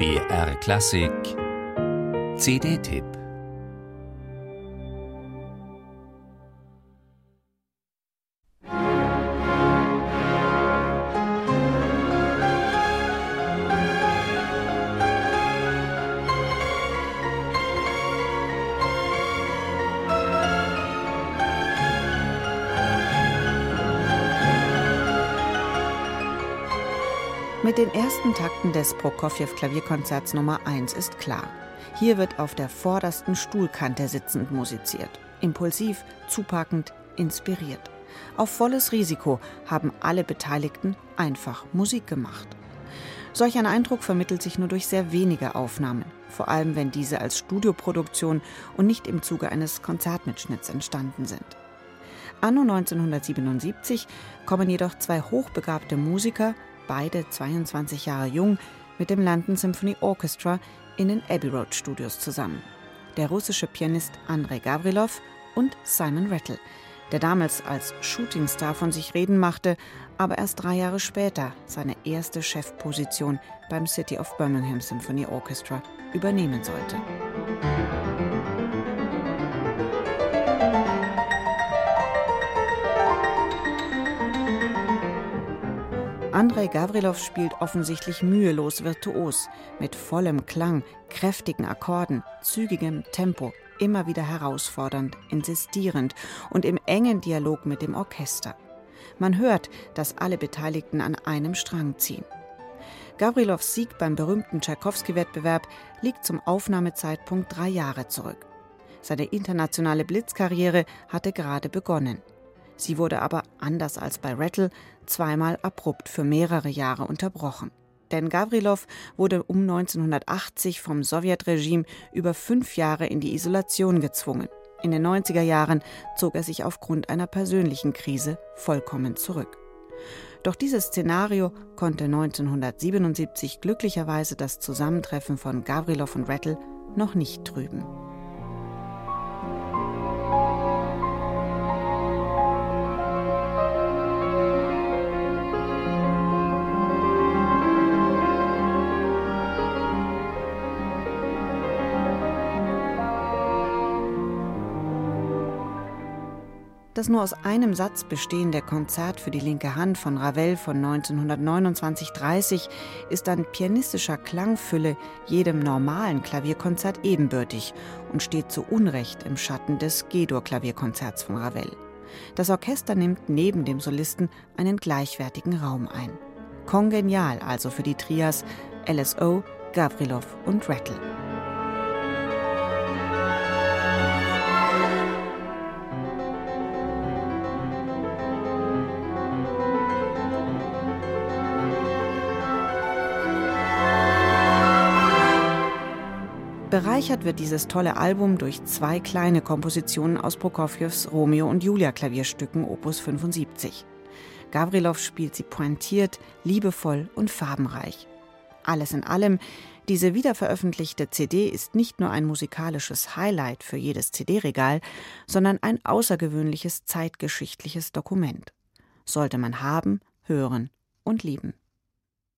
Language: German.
BR Klassik. CD-Tipp Mit den ersten Takten des Prokofjew-Klavierkonzerts Nummer 1 ist klar. Hier wird auf der vordersten Stuhlkante sitzend musiziert. Impulsiv, zupackend, inspiriert. Auf volles Risiko haben alle Beteiligten einfach Musik gemacht. Solch ein Eindruck vermittelt sich nur durch sehr wenige Aufnahmen, vor allem wenn diese als Studioproduktion und nicht im Zuge eines Konzertmitschnitts entstanden sind. Anno 1977 kommen jedoch zwei hochbegabte Musiker beide 22 Jahre jung, mit dem London Symphony Orchestra in den Abbey Road Studios zusammen. Der russische Pianist Andrei Gavrilov und Simon Rattle, der damals als Shootingstar von sich reden machte, aber erst drei Jahre später seine erste Chefposition beim City of Birmingham Symphony Orchestra übernehmen sollte. Andrei Gavrilov spielt offensichtlich mühelos virtuos, mit vollem Klang, kräftigen Akkorden, zügigem Tempo, immer wieder herausfordernd, insistierend und im engen Dialog mit dem Orchester. Man hört, dass alle Beteiligten an einem Strang ziehen. Gavrilovs Sieg beim berühmten Tschaikowski-Wettbewerb liegt zum Aufnahmezeitpunkt drei Jahre zurück. Seine internationale Blitzkarriere hatte gerade begonnen. Sie wurde aber, anders als bei Rattle, zweimal abrupt für mehrere Jahre unterbrochen. Denn Gavrilov wurde um 1980 vom Sowjetregime über fünf Jahre in die Isolation gezwungen. In den 90er Jahren zog er sich aufgrund einer persönlichen Krise vollkommen zurück. Doch dieses Szenario konnte 1977 glücklicherweise das Zusammentreffen von Gavrilov und Rattle noch nicht trüben. Das nur aus einem Satz bestehende Konzert für die linke Hand von Ravel von 1929-30 ist an pianistischer Klangfülle jedem normalen Klavierkonzert ebenbürtig und steht zu Unrecht im Schatten des G-Dur-Klavierkonzerts von Ravel. Das Orchester nimmt neben dem Solisten einen gleichwertigen Raum ein. Kongenial also für die Trias LSO, Gavrilov und Rattle. Bereichert wird dieses tolle Album durch zwei kleine Kompositionen aus Prokofjews Romeo und Julia Klavierstücken Opus 75. Gavrilov spielt sie pointiert, liebevoll und farbenreich. Alles in allem, diese wiederveröffentlichte CD ist nicht nur ein musikalisches Highlight für jedes CD-Regal, sondern ein außergewöhnliches zeitgeschichtliches Dokument. Sollte man haben, hören und lieben.